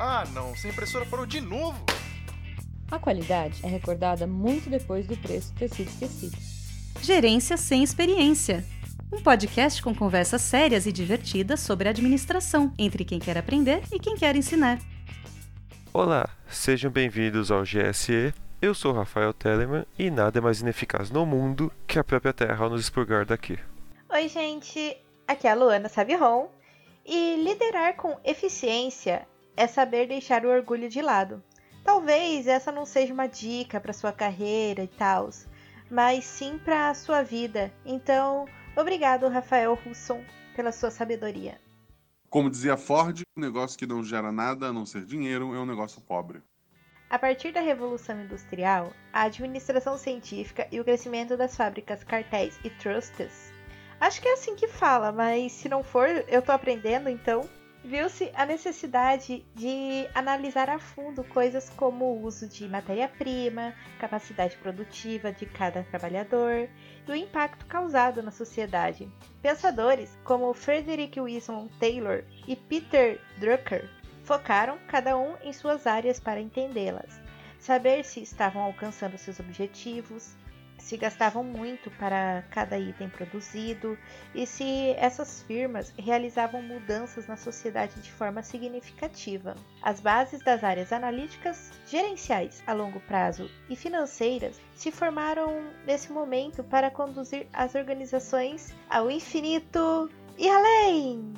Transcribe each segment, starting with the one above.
Ah, não, essa impressora parou de novo. A qualidade é recordada muito depois do preço ter sido esquecido. Gerência sem experiência. Um podcast com conversas sérias e divertidas sobre administração, entre quem quer aprender e quem quer ensinar. Olá, sejam bem-vindos ao GSE. Eu sou Rafael Telemann e nada é mais ineficaz no mundo que a própria Terra ao nos expurgar daqui. Oi, gente, aqui é a Luana Sabiron e liderar com eficiência é saber deixar o orgulho de lado. Talvez essa não seja uma dica para sua carreira e tal, mas sim para a sua vida. Então, obrigado, Rafael Russon, pela sua sabedoria. Como dizia Ford, um negócio que não gera nada a não ser dinheiro é um negócio pobre. A partir da Revolução Industrial, a administração científica e o crescimento das fábricas cartéis e trusts, acho que é assim que fala, mas se não for, eu tô aprendendo então viu-se a necessidade de analisar a fundo coisas como o uso de matéria-prima, capacidade produtiva de cada trabalhador e o impacto causado na sociedade. Pensadores como Frederick Wilson Taylor e Peter Drucker focaram cada um em suas áreas para entendê-las, saber se estavam alcançando seus objetivos, se gastavam muito para cada item produzido e se essas firmas realizavam mudanças na sociedade de forma significativa. As bases das áreas analíticas, gerenciais a longo prazo e financeiras se formaram nesse momento para conduzir as organizações ao infinito e além.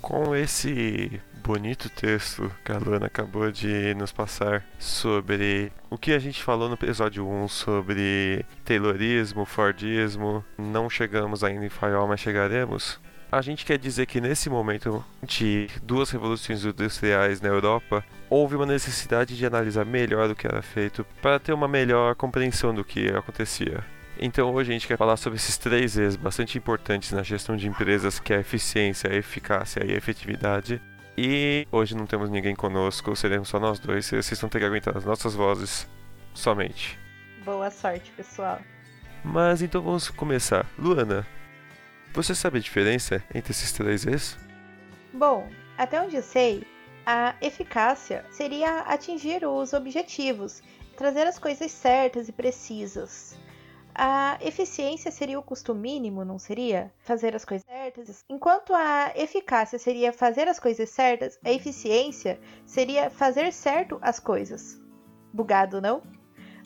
Com esse bonito texto que a Luana acabou de nos passar sobre o que a gente falou no episódio 1 sobre Taylorismo, Fordismo. Não chegamos ainda em Fayol, mas chegaremos. A gente quer dizer que nesse momento de duas revoluções industriais na Europa, houve uma necessidade de analisar melhor o que era feito para ter uma melhor compreensão do que acontecia. Então hoje a gente quer falar sobre esses três E's bastante importantes na gestão de empresas, que é a eficiência, a eficácia e a efetividade. E hoje não temos ninguém conosco, seremos só nós dois, e vocês vão ter que aguentar as nossas vozes somente. Boa sorte, pessoal. Mas então vamos começar. Luana, você sabe a diferença entre esses três E's? Bom, até onde eu sei, a eficácia seria atingir os objetivos, trazer as coisas certas e precisas. A eficiência seria o custo mínimo, não seria? Fazer as coisas certas. Enquanto a eficácia seria fazer as coisas certas, a eficiência seria fazer certo as coisas. Bugado, não?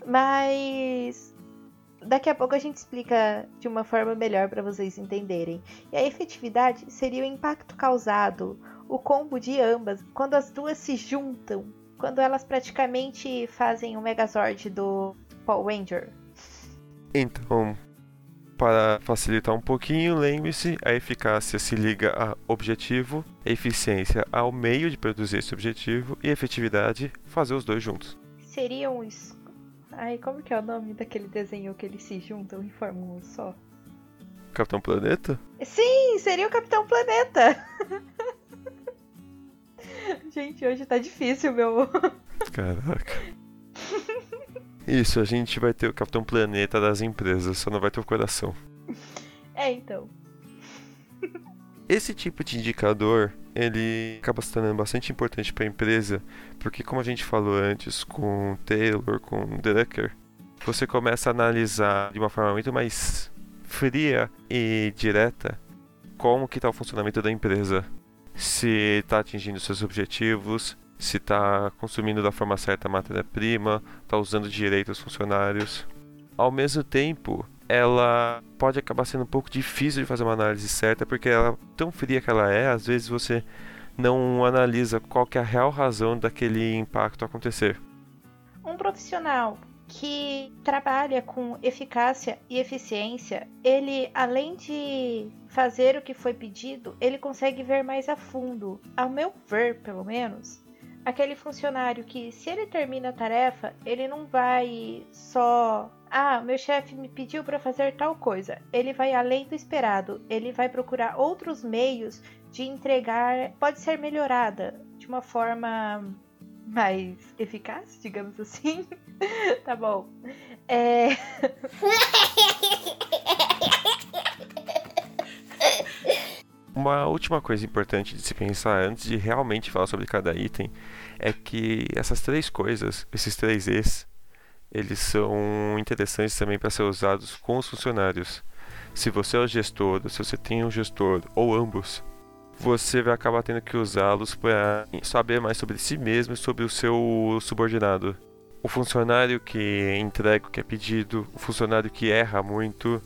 Mas daqui a pouco a gente explica de uma forma melhor para vocês entenderem. E a efetividade seria o impacto causado, o combo de ambas, quando as duas se juntam, quando elas praticamente fazem o Megazord do Paul Ranger. Então, para facilitar um pouquinho, lembre-se, a eficácia se liga a objetivo, a eficiência ao meio de produzir esse objetivo e a efetividade fazer os dois juntos. Seriam os. Ai, como que é o nome daquele desenho que eles se juntam e formam um só? Capitão Planeta? Sim, seria o Capitão Planeta! Gente, hoje tá difícil, meu. Caraca. Isso, a gente vai ter o Capitão Planeta das empresas, só não vai ter o coração. É, então. Esse tipo de indicador, ele acaba se tornando bastante importante para a empresa, porque como a gente falou antes com Taylor, com Drucker, você começa a analisar de uma forma muito mais fria e direta como que está o funcionamento da empresa. Se está atingindo seus objetivos, se está consumindo da forma certa a matéria-prima, está usando direito os funcionários. Ao mesmo tempo, ela pode acabar sendo um pouco difícil de fazer uma análise certa, porque ela tão fria que ela é, às vezes você não analisa qual é a real razão daquele impacto acontecer. Um profissional que trabalha com eficácia e eficiência, ele além de fazer o que foi pedido, ele consegue ver mais a fundo. Ao meu ver, pelo menos, aquele funcionário que, se ele termina a tarefa, ele não vai só. Ah, meu chefe me pediu para fazer tal coisa. Ele vai além do esperado. Ele vai procurar outros meios de entregar. Pode ser melhorada de uma forma mais eficaz, digamos assim. tá bom. É. Uma última coisa importante de se pensar antes de realmente falar sobre cada item é que essas três coisas, esses três E's, eles são interessantes também para ser usados com os funcionários. Se você é o gestor, se você tem um gestor ou ambos, você vai acabar tendo que usá-los para saber mais sobre si mesmo e sobre o seu subordinado. O funcionário que entrega o que é pedido, o funcionário que erra muito.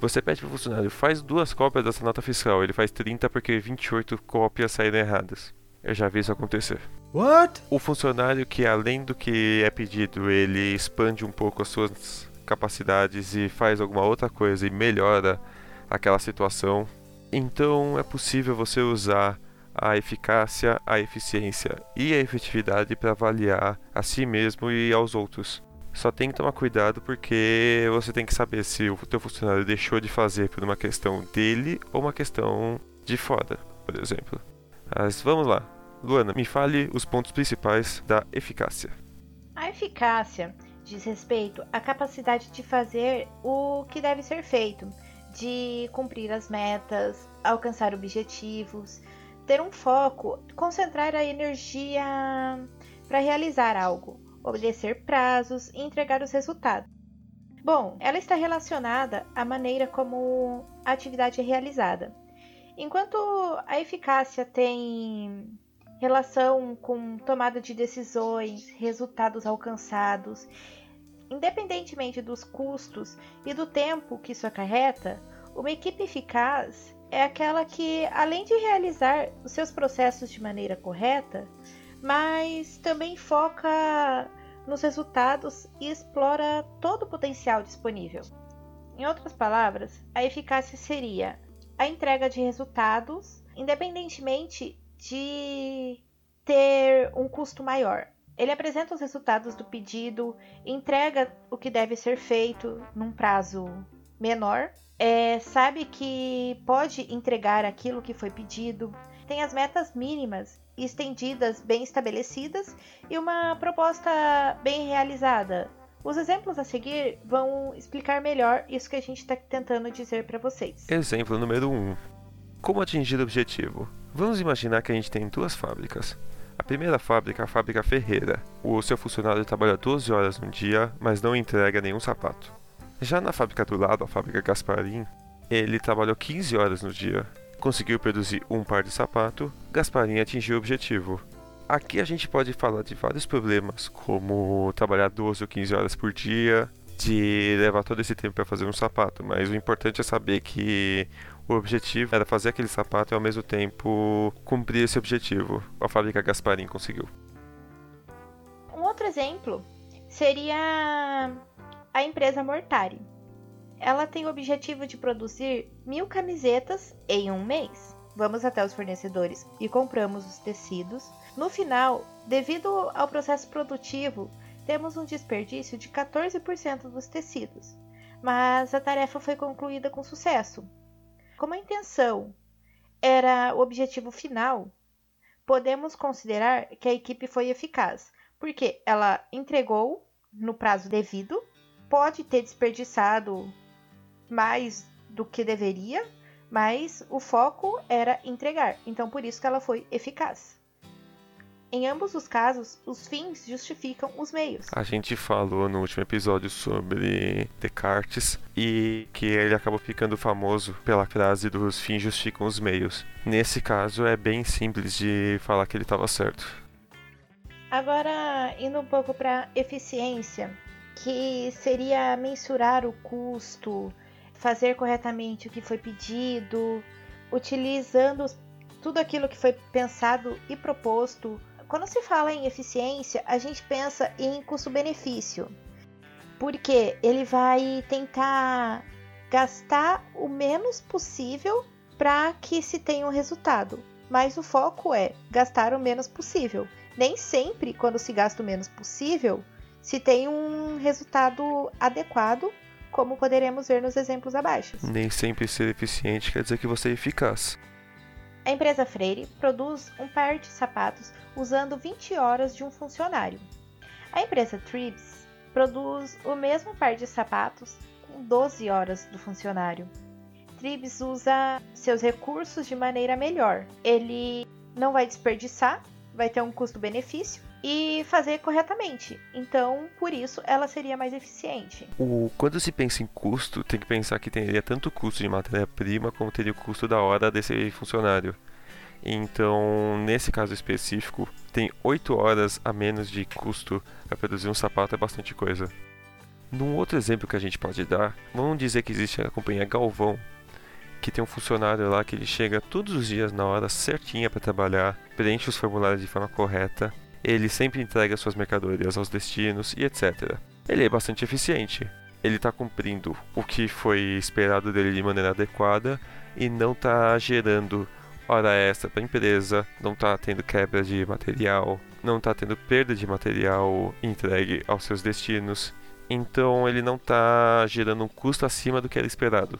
Você pede para o funcionário, faz duas cópias dessa nota fiscal. Ele faz 30 porque 28 cópias saíram erradas. Eu já vi isso acontecer. What? O funcionário que, além do que é pedido, ele expande um pouco as suas capacidades e faz alguma outra coisa e melhora aquela situação. Então é possível você usar a eficácia, a eficiência e a efetividade para avaliar a si mesmo e aos outros. Só tem que tomar cuidado porque você tem que saber se o teu funcionário deixou de fazer por uma questão dele ou uma questão de fora, por exemplo. Mas vamos lá. Luana, me fale os pontos principais da eficácia. A eficácia diz respeito à capacidade de fazer o que deve ser feito, de cumprir as metas, alcançar objetivos, ter um foco, concentrar a energia para realizar algo, obedecer prazos e entregar os resultados. Bom, ela está relacionada à maneira como a atividade é realizada. Enquanto a eficácia tem relação com tomada de decisões, resultados alcançados, independentemente dos custos e do tempo que isso acarreta, uma equipe eficaz é aquela que, além de realizar os seus processos de maneira correta, mas também foca nos resultados e explora todo o potencial disponível. Em outras palavras, a eficácia seria a entrega de resultados, independentemente de ter um custo maior. Ele apresenta os resultados do pedido, entrega o que deve ser feito num prazo menor, é, sabe que pode entregar aquilo que foi pedido, tem as metas mínimas estendidas bem estabelecidas e uma proposta bem realizada. Os exemplos a seguir vão explicar melhor isso que a gente está tentando dizer para vocês. Exemplo número 1. Um. Como atingir o objetivo? Vamos imaginar que a gente tem duas fábricas. A primeira fábrica é a fábrica Ferreira. O seu funcionário trabalha 12 horas no dia, mas não entrega nenhum sapato. Já na fábrica do lado, a fábrica Gasparim, ele trabalhou 15 horas no dia. Conseguiu produzir um par de sapato, Gasparim atingiu o objetivo. Aqui a gente pode falar de vários problemas, como trabalhar 12 ou 15 horas por dia, de levar todo esse tempo para fazer um sapato, mas o importante é saber que o objetivo era fazer aquele sapato e ao mesmo tempo cumprir esse objetivo. A fábrica Gasparim conseguiu. Um outro exemplo seria a empresa Mortari. Ela tem o objetivo de produzir mil camisetas em um mês. Vamos até os fornecedores e compramos os tecidos. No final, devido ao processo produtivo, temos um desperdício de 14% dos tecidos. Mas a tarefa foi concluída com sucesso. Como a intenção era o objetivo final, podemos considerar que a equipe foi eficaz, porque ela entregou no prazo devido, pode ter desperdiçado mais do que deveria, mas o foco era entregar, então por isso que ela foi eficaz. Em ambos os casos, os fins justificam os meios. A gente falou no último episódio sobre Descartes e que ele acabou ficando famoso pela frase dos fins justificam os meios. Nesse caso, é bem simples de falar que ele estava certo. Agora, indo um pouco para eficiência, que seria mensurar o custo, fazer corretamente o que foi pedido, utilizando tudo aquilo que foi pensado e proposto quando se fala em eficiência, a gente pensa em custo-benefício, porque ele vai tentar gastar o menos possível para que se tenha um resultado. Mas o foco é gastar o menos possível. Nem sempre, quando se gasta o menos possível, se tem um resultado adequado, como poderemos ver nos exemplos abaixo. Nem sempre ser eficiente quer dizer que você é eficaz. A empresa Freire produz um par de sapatos usando 20 horas de um funcionário. A empresa Tribs produz o mesmo par de sapatos com 12 horas do funcionário. Tribes usa seus recursos de maneira melhor. Ele não vai desperdiçar, vai ter um custo-benefício e fazer corretamente. Então, por isso, ela seria mais eficiente. O, quando se pensa em custo, tem que pensar que teria tanto custo de matéria-prima como teria o custo da hora desse funcionário. Então, nesse caso específico, tem 8 horas a menos de custo para produzir um sapato, é bastante coisa. Num outro exemplo que a gente pode dar, vamos dizer que existe a companhia Galvão, que tem um funcionário lá que ele chega todos os dias na hora certinha para trabalhar, preenche os formulários de forma correta, ele sempre entrega suas mercadorias aos destinos e etc. Ele é bastante eficiente. Ele está cumprindo o que foi esperado dele de maneira adequada e não está gerando hora extra para a empresa, não está tendo quebra de material, não está tendo perda de material entregue aos seus destinos. Então ele não está gerando um custo acima do que era esperado.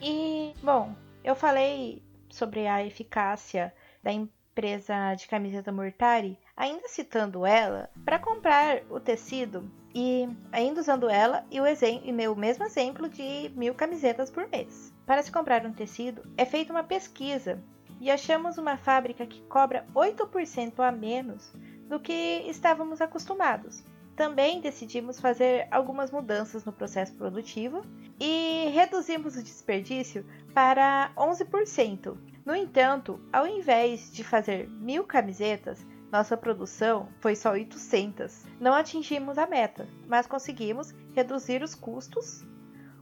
E, bom, eu falei sobre a eficácia da empresa de camiseta Mortari, ainda citando ela, para comprar o tecido e ainda usando ela e o, e meu mesmo exemplo de mil camisetas por mês. Para se comprar um tecido, é feita uma pesquisa e achamos uma fábrica que cobra 8% a menos do que estávamos acostumados. Também decidimos fazer algumas mudanças no processo produtivo e reduzimos o desperdício para 11%. No entanto, ao invés de fazer mil camisetas, nossa produção foi só 800. Não atingimos a meta, mas conseguimos reduzir os custos,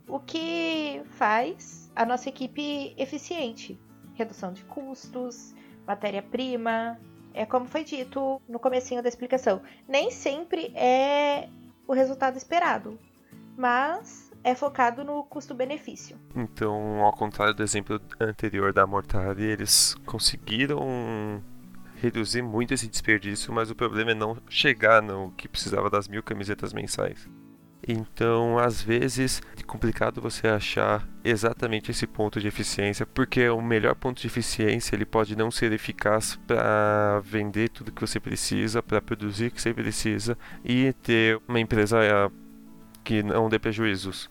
o que faz a nossa equipe eficiente. Redução de custos, matéria-prima, é como foi dito no comecinho da explicação, nem sempre é o resultado esperado, mas é focado no custo-benefício. Então, ao contrário do exemplo anterior da Mortari, eles conseguiram reduzir muito esse desperdício, mas o problema é não chegar no que precisava das mil camisetas mensais. Então, às vezes, é complicado você achar exatamente esse ponto de eficiência, porque o melhor ponto de eficiência ele pode não ser eficaz para vender tudo que você precisa, para produzir o que você precisa e ter uma empresa eh, que não dê prejuízos.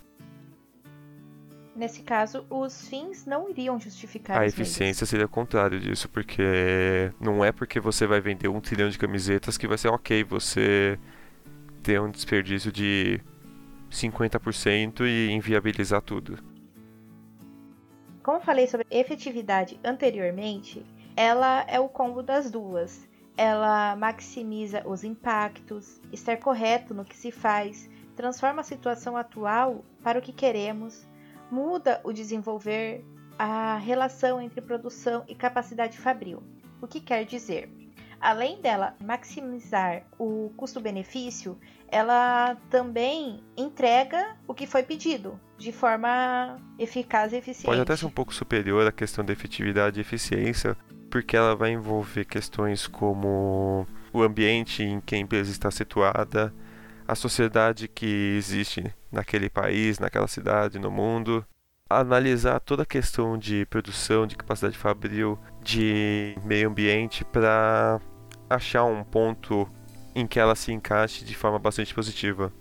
Nesse caso, os fins não iriam justificar a eficiência seria o contrário disso, porque não é porque você vai vender um trilhão de camisetas que vai ser ok você ter um desperdício de 50% e inviabilizar tudo. Como falei sobre efetividade anteriormente, ela é o combo das duas. Ela maximiza os impactos, estar correto no que se faz, transforma a situação atual para o que queremos, muda o desenvolver, a relação entre produção e capacidade fabril. O que quer dizer? além dela maximizar o custo-benefício, ela também entrega o que foi pedido de forma eficaz e eficiente. Pode até ser um pouco superior à questão da efetividade e eficiência, porque ela vai envolver questões como o ambiente em que a empresa está situada, a sociedade que existe naquele país, naquela cidade, no mundo, analisar toda a questão de produção, de capacidade fabril, de meio ambiente para achar um ponto em que ela se encaixe de forma bastante positiva.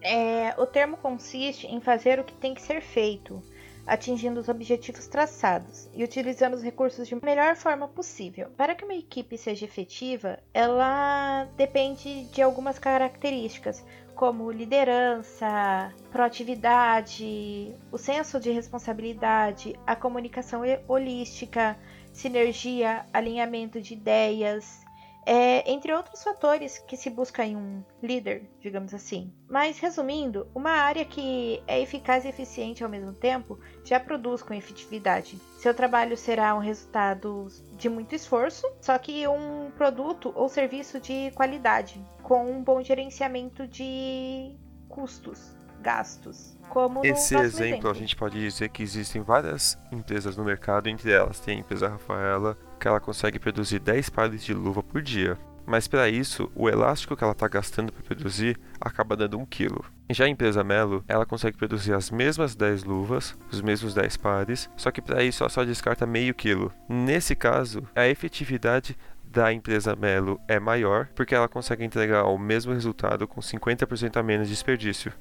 É, o termo consiste em fazer o que tem que ser feito, atingindo os objetivos traçados e utilizando os recursos de melhor forma possível. Para que uma equipe seja efetiva, ela depende de algumas características, como liderança, proatividade, o senso de responsabilidade, a comunicação holística, sinergia, alinhamento de ideias, é, entre outros fatores que se busca em um líder, digamos assim. Mas resumindo, uma área que é eficaz e eficiente ao mesmo tempo já produz com efetividade. Seu trabalho será um resultado de muito esforço, só que um produto ou serviço de qualidade, com um bom gerenciamento de custos, gastos. Como Esse exemplo, exemplo, a gente pode dizer que existem várias empresas no mercado, entre elas tem a empresa Rafaela, que ela consegue produzir 10 pares de luva por dia. Mas para isso, o elástico que ela está gastando para produzir acaba dando 1 kg. Já a empresa Melo, ela consegue produzir as mesmas 10 luvas, os mesmos 10 pares, só que para isso ela só descarta meio quilo. Nesse caso, a efetividade da empresa Melo é maior, porque ela consegue entregar o mesmo resultado com 50% a menos de desperdício.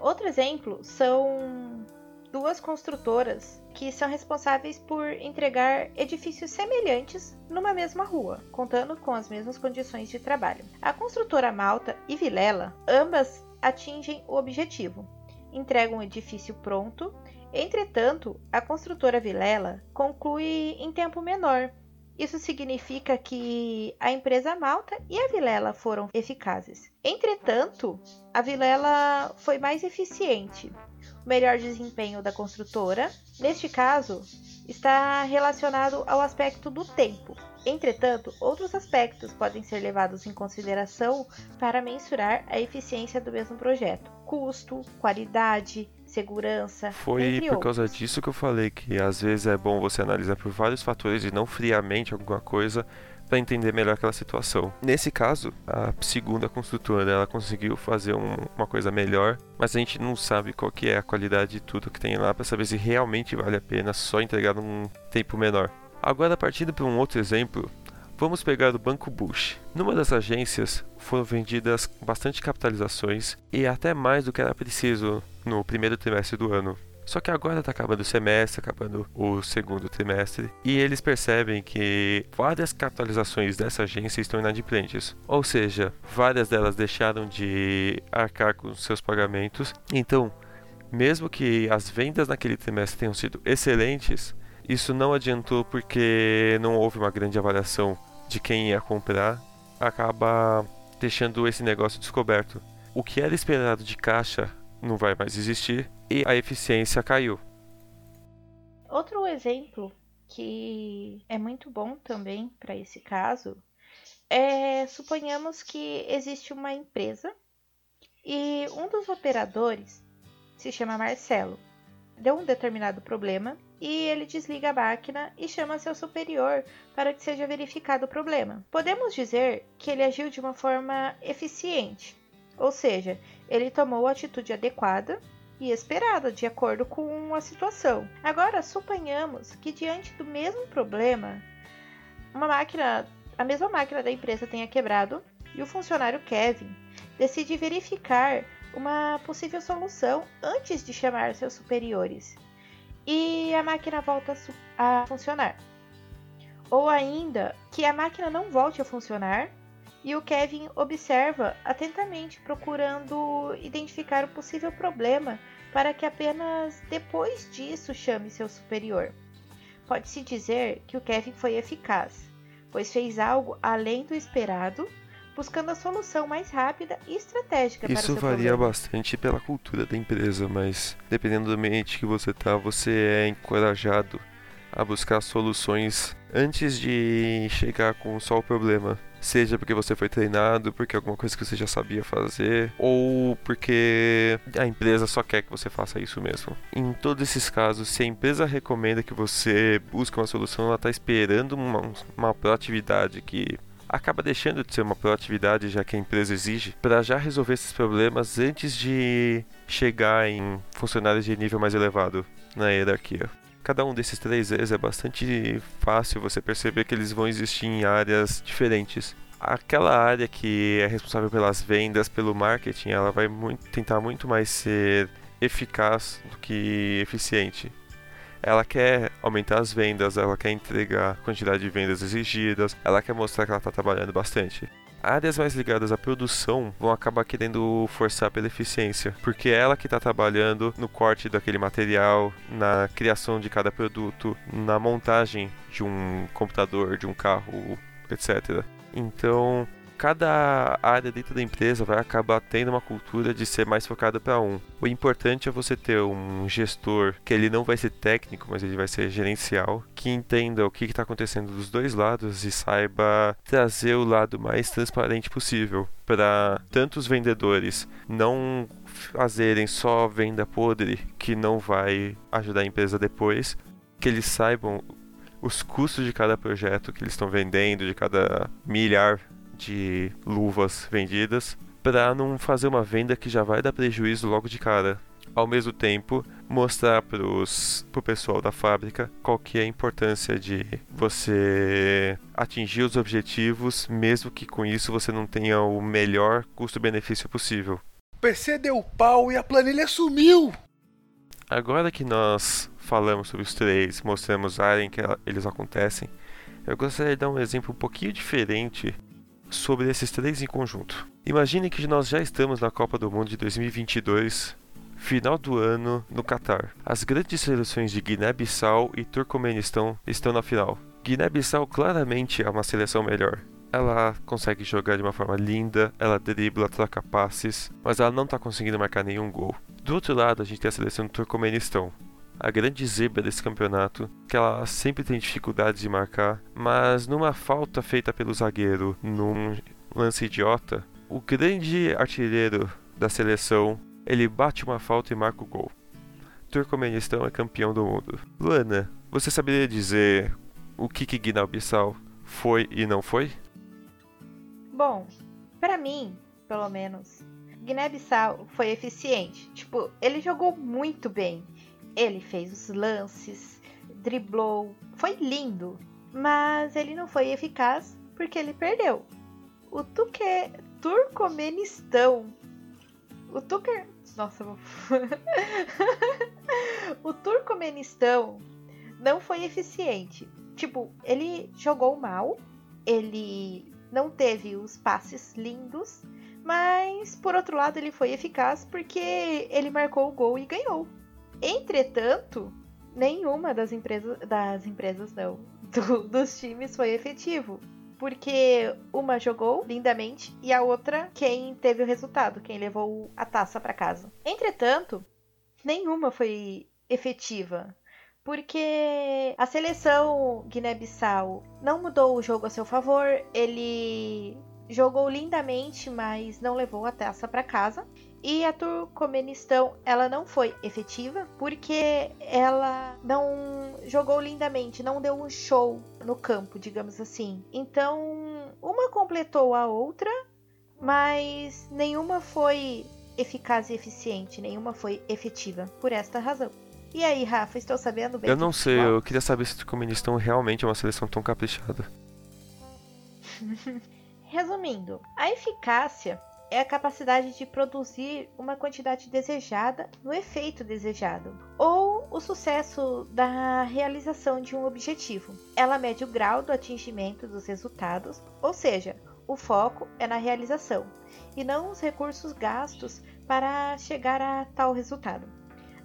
Outro exemplo são duas construtoras que são responsáveis por entregar edifícios semelhantes numa mesma rua, contando com as mesmas condições de trabalho. A construtora Malta e Vilela, ambas atingem o objetivo, entregam um edifício pronto. Entretanto, a construtora Vilela conclui em tempo menor. Isso significa que a empresa Malta e a Vilela foram eficazes. Entretanto, a Vilela foi mais eficiente, o melhor desempenho da construtora, neste caso, está relacionado ao aspecto do tempo. Entretanto, outros aspectos podem ser levados em consideração para mensurar a eficiência do mesmo projeto: custo, qualidade, segurança. Foi por causa disso que eu falei que às vezes é bom você analisar por vários fatores e não friamente alguma coisa para entender melhor aquela situação. Nesse caso, a segunda construtora ela conseguiu fazer um, uma coisa melhor, mas a gente não sabe qual que é a qualidade de tudo que tem lá para saber se realmente vale a pena só entregar num tempo menor. Agora, partindo para um outro exemplo, vamos pegar o Banco Bush. Numa das agências foram vendidas bastante capitalizações e até mais do que era preciso no primeiro trimestre do ano. Só que agora está acabando o semestre, acabando o segundo trimestre, e eles percebem que várias capitalizações dessa agência estão inadimplentes. Ou seja, várias delas deixaram de arcar com seus pagamentos. Então, mesmo que as vendas naquele trimestre tenham sido excelentes, isso não adiantou porque não houve uma grande avaliação de quem ia comprar, acaba deixando esse negócio descoberto. O que era esperado de caixa não vai mais existir e a eficiência caiu. Outro exemplo que é muito bom também para esse caso é suponhamos que existe uma empresa e um dos operadores se chama Marcelo. Deu um determinado problema e ele desliga a máquina e chama seu superior para que seja verificado o problema. Podemos dizer que ele agiu de uma forma eficiente, ou seja, ele tomou a atitude adequada e esperada de acordo com a situação. Agora, suponhamos que diante do mesmo problema, uma máquina, a mesma máquina da empresa tenha quebrado e o funcionário Kevin decide verificar uma possível solução antes de chamar seus superiores e a máquina volta a funcionar. Ou ainda que a máquina não volte a funcionar e o Kevin observa atentamente, procurando identificar o possível problema para que apenas depois disso chame seu superior. Pode-se dizer que o Kevin foi eficaz, pois fez algo além do esperado, buscando a solução mais rápida e estratégica Isso para o varia problema. bastante pela cultura da empresa, mas dependendo do ambiente que você está, você é encorajado a buscar soluções antes de chegar com só o problema. Seja porque você foi treinado, porque alguma coisa que você já sabia fazer, ou porque a empresa só quer que você faça isso mesmo. Em todos esses casos, se a empresa recomenda que você busque uma solução, ela está esperando uma, uma proatividade que acaba deixando de ser uma proatividade, já que a empresa exige, para já resolver esses problemas antes de chegar em funcionários de nível mais elevado na hierarquia. Cada um desses três E's é bastante fácil você perceber que eles vão existir em áreas diferentes. Aquela área que é responsável pelas vendas, pelo marketing, ela vai muito, tentar muito mais ser eficaz do que eficiente. Ela quer aumentar as vendas, ela quer entregar a quantidade de vendas exigidas, ela quer mostrar que ela está trabalhando bastante. Áreas mais ligadas à produção vão acabar querendo forçar pela eficiência, porque é ela que está trabalhando no corte daquele material, na criação de cada produto, na montagem de um computador, de um carro, etc. Então, cada área dentro da empresa vai acabar tendo uma cultura de ser mais focada para um. O importante é você ter um gestor que ele não vai ser técnico, mas ele vai ser gerencial, que entenda o que está acontecendo dos dois lados e saiba trazer o lado mais transparente possível para tanto os vendedores não fazerem só venda podre que não vai ajudar a empresa depois, que eles saibam os custos de cada projeto que eles estão vendendo, de cada milhar de luvas vendidas para não fazer uma venda que já vai dar prejuízo logo de cara. Ao mesmo tempo, mostrar para o pessoal da fábrica qual que é a importância de você atingir os objetivos, mesmo que com isso você não tenha o melhor custo-benefício possível. PC deu pau e a planilha sumiu! Agora que nós falamos sobre os três, mostramos a área em que eles acontecem, eu gostaria de dar um exemplo um pouquinho diferente sobre esses três em conjunto. Imagine que nós já estamos na Copa do Mundo de 2022, final do ano no Catar. As grandes seleções de Guiné-Bissau e Turcomenistão estão na final. Guiné-Bissau claramente é uma seleção melhor. Ela consegue jogar de uma forma linda, ela dribla, troca passes, mas ela não está conseguindo marcar nenhum gol. Do outro lado, a gente tem a seleção do Turcomenistão, a grande zebra desse campeonato, que ela sempre tem dificuldades de marcar, mas numa falta feita pelo zagueiro num lance idiota, o grande artilheiro da seleção, ele bate uma falta e marca o gol. Turcomenistão é campeão do mundo. Luana, você saberia dizer o que que Guiné-Bissau foi e não foi? Bom, para mim, pelo menos, Guiné-Bissau foi eficiente. Tipo, ele jogou muito bem. Ele fez os lances, driblou, foi lindo. Mas ele não foi eficaz porque ele perdeu. O Tuque... Turcomenistão. O Tuque... Nossa, vou... o Turcomenistão não foi eficiente. Tipo, ele jogou mal, ele não teve os passes lindos, mas por outro lado ele foi eficaz porque ele marcou o gol e ganhou. Entretanto, nenhuma das empresas, das empresas não, do, dos times foi efetivo. Porque uma jogou lindamente e a outra quem teve o resultado, quem levou a taça para casa. Entretanto, nenhuma foi efetiva porque a seleção Guiné-Bissau não mudou o jogo a seu favor, ele jogou lindamente, mas não levou a taça para casa. E a Turcomenistão, ela não foi efetiva porque ela não jogou lindamente, não deu um show no campo, digamos assim. Então, uma completou a outra, mas nenhuma foi eficaz e eficiente, nenhuma foi efetiva por esta razão. E aí, Rafa, estou sabendo bem? Eu não sei, eu queria saber se o Turcomenistão realmente é uma seleção tão caprichada. Resumindo, a eficácia é a capacidade de produzir uma quantidade desejada no efeito desejado, ou o sucesso da realização de um objetivo. Ela mede o grau do atingimento dos resultados, ou seja, o foco é na realização e não os recursos gastos para chegar a tal resultado.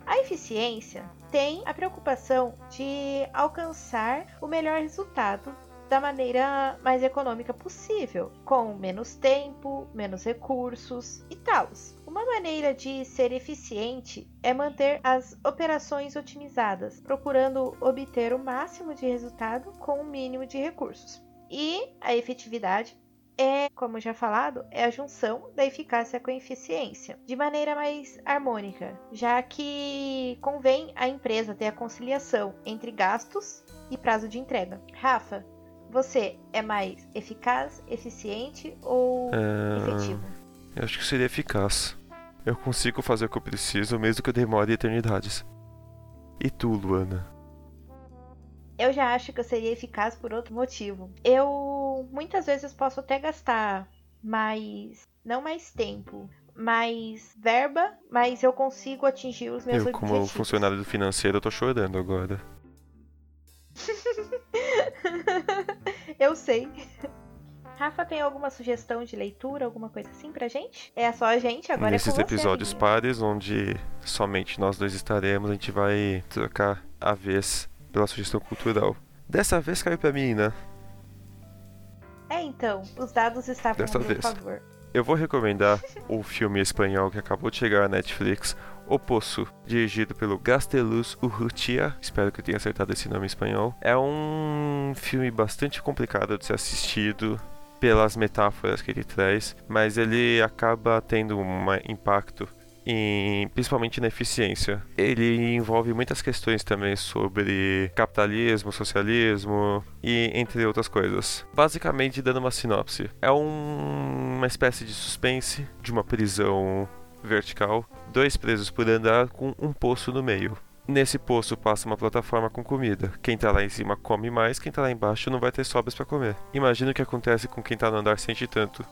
A eficiência tem a preocupação de alcançar o melhor resultado da maneira mais econômica possível, com menos tempo, menos recursos e tal. Uma maneira de ser eficiente é manter as operações otimizadas, procurando obter o máximo de resultado com o mínimo de recursos. E a efetividade é, como já falado, é a junção da eficácia com a eficiência, de maneira mais harmônica, já que convém à empresa ter a conciliação entre gastos e prazo de entrega. Rafa, você é mais eficaz, eficiente ou é... efetivo? Eu acho que seria eficaz. Eu consigo fazer o que eu preciso, mesmo que eu demore eternidades. E tu, Luana? eu já acho que eu seria eficaz por outro motivo. Eu muitas vezes posso até gastar mais, não mais tempo, mais verba, mas eu consigo atingir os meus eu, objetivos. Como funcionário do financeiro, eu tô chorando agora. eu sei. Rafa, tem alguma sugestão de leitura, alguma coisa assim pra gente? É só a gente, agora Nesses é com episódios você, pares, onde somente nós dois estaremos, a gente vai trocar a vez pela sugestão cultural. Dessa vez caiu pra mim, né? É, então, os dados estavam Dessa vez. favor. Eu vou recomendar o filme espanhol que acabou de chegar na Netflix, O Poço, dirigido pelo Gasteluz Urrutia, espero que eu tenha acertado esse nome em espanhol. É um filme bastante complicado de ser assistido pelas metáforas que ele traz, mas ele acaba tendo um impacto em, principalmente na eficiência. Ele envolve muitas questões também sobre capitalismo, socialismo e entre outras coisas. Basicamente, dando uma sinopse, é um, uma espécie de suspense de uma prisão vertical, dois presos por andar com um poço no meio. Nesse poço passa uma plataforma com comida. Quem tá lá em cima come mais, quem tá lá embaixo não vai ter sobras para comer. Imagina o que acontece com quem tá no andar sente tanto.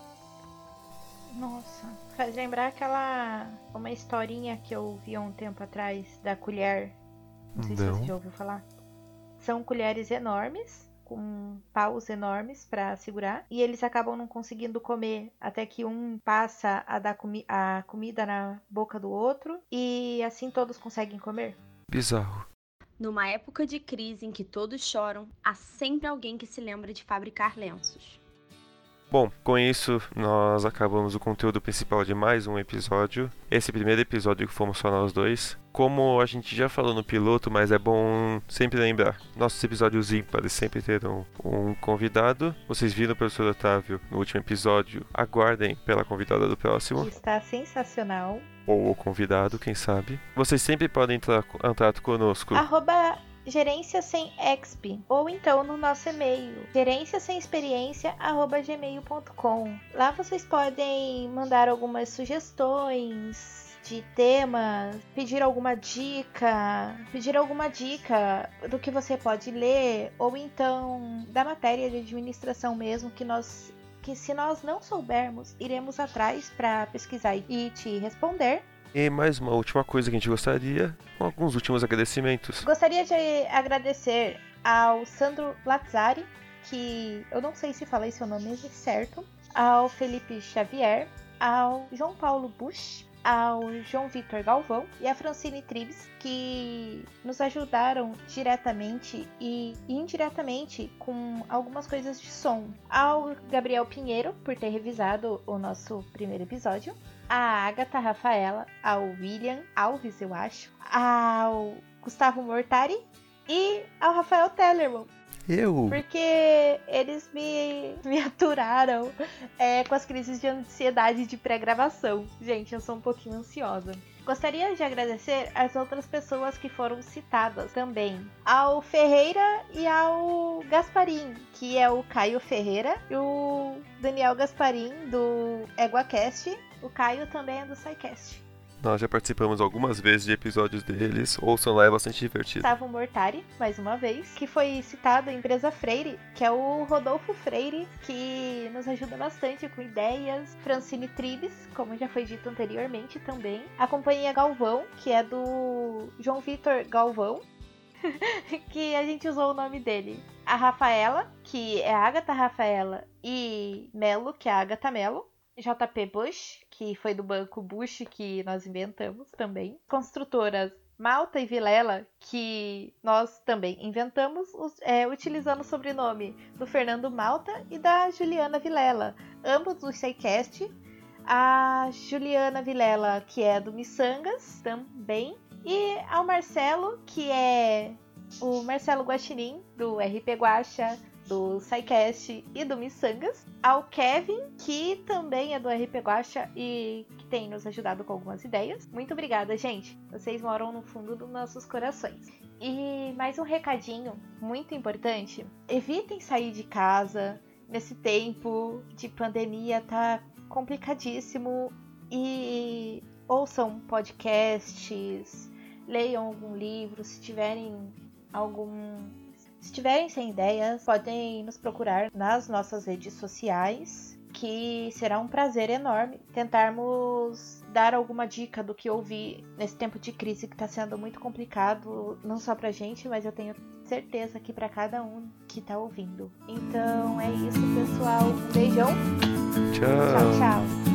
Nossa. Faz lembrar aquela. Uma historinha que eu vi há um tempo atrás da colher. Não sei se Não. você já ouviu falar. São colheres enormes, com paus enormes pra segurar. E eles acabam não conseguindo comer até que um passa a dar comi a comida na boca do outro. E assim todos conseguem comer. Bizarro. Numa época de crise em que todos choram, há sempre alguém que se lembra de fabricar lenços. Bom, com isso nós acabamos o conteúdo principal de mais um episódio. Esse primeiro episódio que fomos só nós dois. Como a gente já falou no piloto, mas é bom sempre lembrar, nossos episódios ímpares sempre terão um convidado. Vocês viram o professor Otávio no último episódio. Aguardem pela convidada do próximo. Está sensacional. Ou o convidado, quem sabe. Vocês sempre podem entrar em contato conosco. Arroba gerência sem exp ou então no nosso e-mail gerência sem experiência gmail.com lá vocês podem mandar algumas sugestões de temas pedir alguma dica pedir alguma dica do que você pode ler ou então da matéria de administração mesmo que nós que se nós não soubermos iremos atrás para pesquisar e te responder E mais uma última coisa que a gente gostaria, com alguns últimos agradecimentos. Gostaria de agradecer ao Sandro Lazzari, que eu não sei se falei seu nome certo, ao Felipe Xavier, ao João Paulo Bush, ao João Vitor Galvão e à Francine Tribes, que nos ajudaram diretamente e indiretamente com algumas coisas de som. Ao Gabriel Pinheiro, por ter revisado o nosso primeiro episódio. A Agatha Rafaela, ao William Alves, eu acho, ao Gustavo Mortari e ao Rafael Tellerman, Eu! porque eles me, me aturaram é, com as crises de ansiedade de pré-gravação. Gente, eu sou um pouquinho ansiosa. Gostaria de agradecer as outras pessoas que foram citadas também. Ao Ferreira e ao Gasparim, que é o Caio Ferreira e o Daniel Gasparim do EguaCast. O Caio também é do SciCast. Nós já participamos algumas vezes de episódios deles. Ouçam lá, é bastante divertido. Gustavo Mortari, mais uma vez, que foi citado a empresa Freire, que é o Rodolfo Freire, que nos ajuda bastante com ideias. Francine Tribes, como já foi dito anteriormente também. A companhia Galvão, que é do João Vitor Galvão, que a gente usou o nome dele. A Rafaela, que é a Agatha Rafaela, e Melo, que é a Agatha Melo. JP Bush, que foi do banco Bush que nós inventamos também. Construtoras Malta e Vilela, que nós também inventamos, é, utilizando o sobrenome do Fernando Malta e da Juliana Vilela, ambos do SciCast. A Juliana Vilela, que é do Missangas, também. E ao Marcelo, que é o Marcelo Guaxinim, do RP Guacha, do SciCast e do Missangas. Ao Kevin, que também é do RP Guacha e que tem nos ajudado com algumas ideias. Muito obrigada, gente. Vocês moram no fundo dos nossos corações. E mais um recadinho muito importante: evitem sair de casa nesse tempo de pandemia, tá complicadíssimo. E ouçam podcasts, leiam algum livro, se tiverem algum se tiverem sem ideias, podem nos procurar nas nossas redes sociais, que será um prazer enorme tentarmos dar alguma dica do que ouvir nesse tempo de crise que está sendo muito complicado, não só pra gente, mas eu tenho certeza que para cada um que tá ouvindo. Então é isso, pessoal. Um beijão. Tchau. Tchau, tchau.